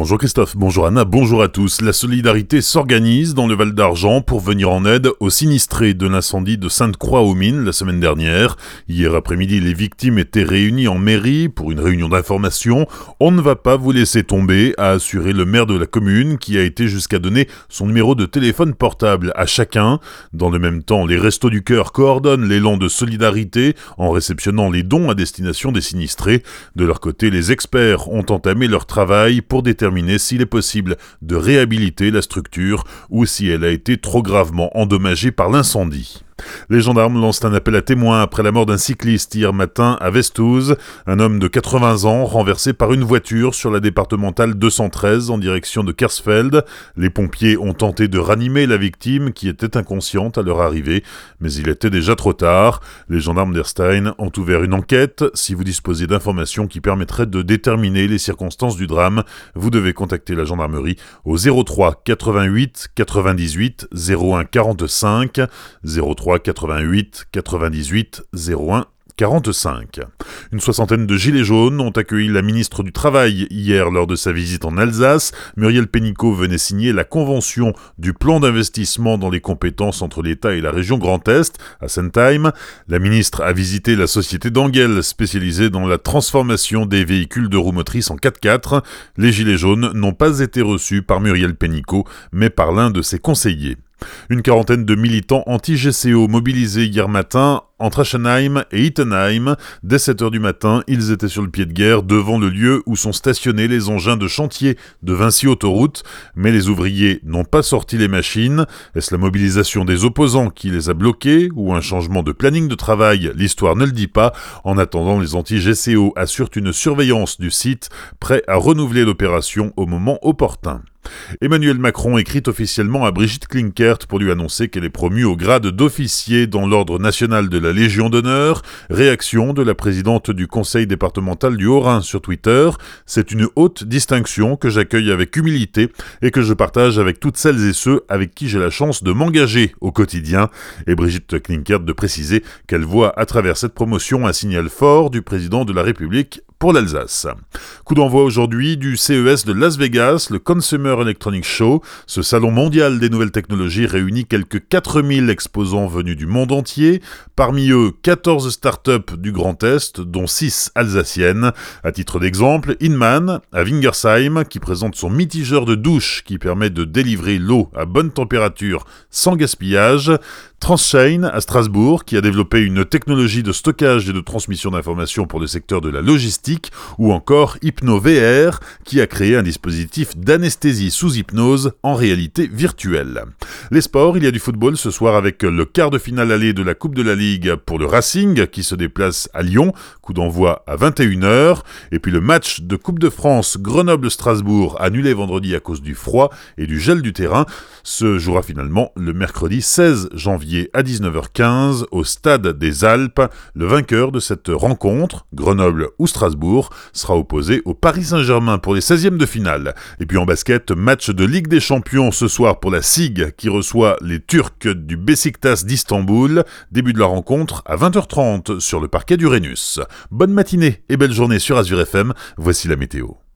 Bonjour Christophe, bonjour Anna, bonjour à tous. La solidarité s'organise dans le Val d'Argent pour venir en aide aux sinistrés de l'incendie de Sainte-Croix-aux-Mines la semaine dernière. Hier après-midi, les victimes étaient réunies en mairie pour une réunion d'information. On ne va pas vous laisser tomber, a assuré le maire de la commune qui a été jusqu'à donner son numéro de téléphone portable à chacun. Dans le même temps, les Restos du Cœur coordonnent l'élan de solidarité en réceptionnant les dons à destination des sinistrés. De leur côté, les experts ont entamé leur travail pour déterminer s'il est possible de réhabiliter la structure ou si elle a été trop gravement endommagée par l'incendie. Les gendarmes lancent un appel à témoins après la mort d'un cycliste hier matin à Vestouze, un homme de 80 ans renversé par une voiture sur la départementale 213 en direction de Kersfeld. Les pompiers ont tenté de ranimer la victime qui était inconsciente à leur arrivée, mais il était déjà trop tard. Les gendarmes d'Erstein ont ouvert une enquête. Si vous disposez d'informations qui permettraient de déterminer les circonstances du drame, vous devez contacter la gendarmerie au 03 88 98 01 45 03 88 98 01 45. Une soixantaine de gilets jaunes ont accueilli la ministre du Travail hier lors de sa visite en Alsace. Muriel Pénicaud venait signer la convention du plan d'investissement dans les compétences entre l'État et la région Grand Est à Sentheim. La ministre a visité la société d'Angel spécialisée dans la transformation des véhicules de roues motrices en 4x4. Les gilets jaunes n'ont pas été reçus par Muriel Pénicaud mais par l'un de ses conseillers. Une quarantaine de militants anti-GCO mobilisés hier matin entre Aschenheim et Ittenheim. Dès 7h du matin, ils étaient sur le pied de guerre devant le lieu où sont stationnés les engins de chantier de Vinci Autoroute, mais les ouvriers n'ont pas sorti les machines. Est-ce la mobilisation des opposants qui les a bloqués ou un changement de planning de travail? L'histoire ne le dit pas. En attendant, les anti-GCO assurent une surveillance du site, prêts à renouveler l'opération au moment opportun. Emmanuel Macron écrit officiellement à Brigitte Klinkert pour lui annoncer qu'elle est promue au grade d'officier dans l'ordre national de la Légion d'honneur. Réaction de la présidente du conseil départemental du Haut-Rhin sur Twitter. C'est une haute distinction que j'accueille avec humilité et que je partage avec toutes celles et ceux avec qui j'ai la chance de m'engager au quotidien. Et Brigitte Klinkert de préciser qu'elle voit à travers cette promotion un signal fort du président de la République pour l'Alsace. Coup d'envoi aujourd'hui du CES de Las Vegas, le Consumer Electronics Show. Ce salon mondial des nouvelles technologies réunit quelques 4000 exposants venus du monde entier, parmi eux 14 startups du Grand Est, dont 6 alsaciennes. À titre d'exemple, Inman, à Wingersheim, qui présente son mitigeur de douche qui permet de délivrer l'eau à bonne température sans gaspillage. Transchain à Strasbourg, qui a développé une technologie de stockage et de transmission d'informations pour le secteur de la logistique, ou encore HypnoVR, qui a créé un dispositif d'anesthésie sous hypnose en réalité virtuelle. Les sports, il y a du football ce soir avec le quart de finale aller de la Coupe de la Ligue pour le Racing, qui se déplace à Lyon, coup d'envoi à 21h, et puis le match de Coupe de France Grenoble-Strasbourg, annulé vendredi à cause du froid et du gel du terrain, se jouera finalement le mercredi 16 à 19h15 au Stade des Alpes. Le vainqueur de cette rencontre, Grenoble ou Strasbourg, sera opposé au Paris Saint-Germain pour les 16e de finale. Et puis en basket, match de Ligue des Champions ce soir pour la SIG qui reçoit les Turcs du Besiktas d'Istanbul. Début de la rencontre à 20h30 sur le parquet du. Bonne matinée et belle journée sur Azure FM. Voici la météo.